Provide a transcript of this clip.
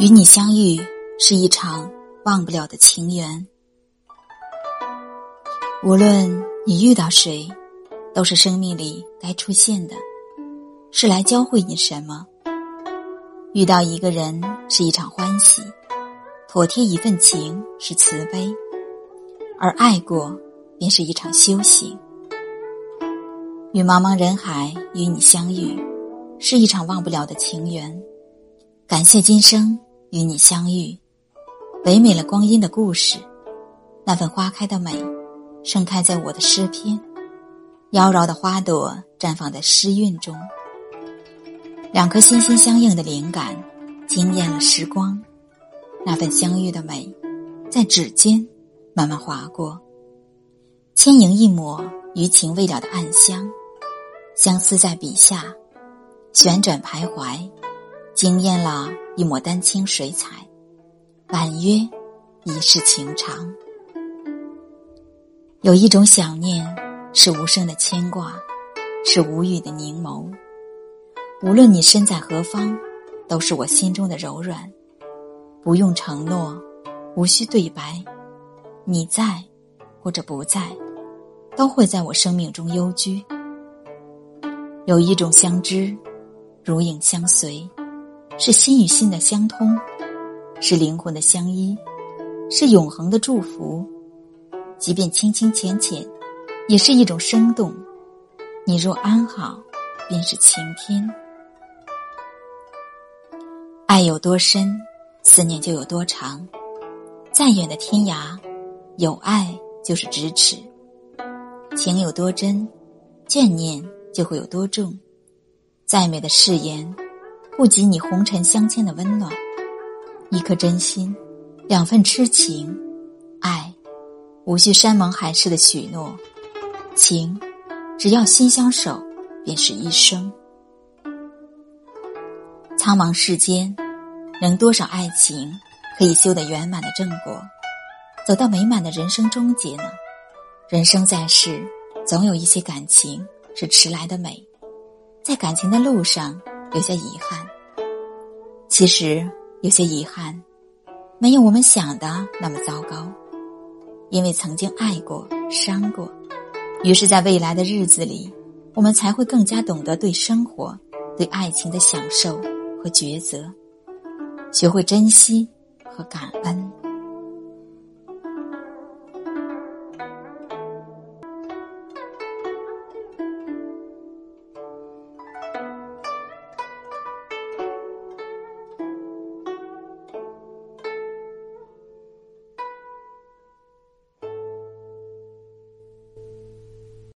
与你相遇是一场忘不了的情缘。无论你遇到谁，都是生命里该出现的，是来教会你什么。遇到一个人是一场欢喜，妥帖一份情是慈悲，而爱过便是一场修行。与茫茫人海与你相遇，是一场忘不了的情缘。感谢今生。与你相遇，唯美了光阴的故事。那份花开的美，盛开在我的诗篇；妖娆的花朵绽放在诗韵中。两颗心心相印的灵感，惊艳了时光。那份相遇的美，在指尖慢慢划过，轻盈一抹余情未了的暗香，相思在笔下旋转徘徊。惊艳了一抹丹青水彩，婉约，一世情长。有一种想念，是无声的牵挂，是无语的凝眸。无论你身在何方，都是我心中的柔软。不用承诺，无需对白，你在或者不在，都会在我生命中幽居。有一种相知，如影相随。是心与心的相通，是灵魂的相依，是永恒的祝福。即便清清浅浅，也是一种生动。你若安好，便是晴天。爱有多深，思念就有多长。再远的天涯，有爱就是咫尺。情有多真，眷念就会有多重。再美的誓言。不及你红尘相牵的温暖，一颗真心，两份痴情，爱，无需山盟海誓的许诺，情，只要心相守，便是一生。苍茫世间，能多少爱情可以修得圆满的正果，走到美满的人生终结呢？人生在世，总有一些感情是迟来的美，在感情的路上。有些遗憾，其实有些遗憾，没有我们想的那么糟糕。因为曾经爱过、伤过，于是，在未来的日子里，我们才会更加懂得对生活、对爱情的享受和抉择，学会珍惜和感恩。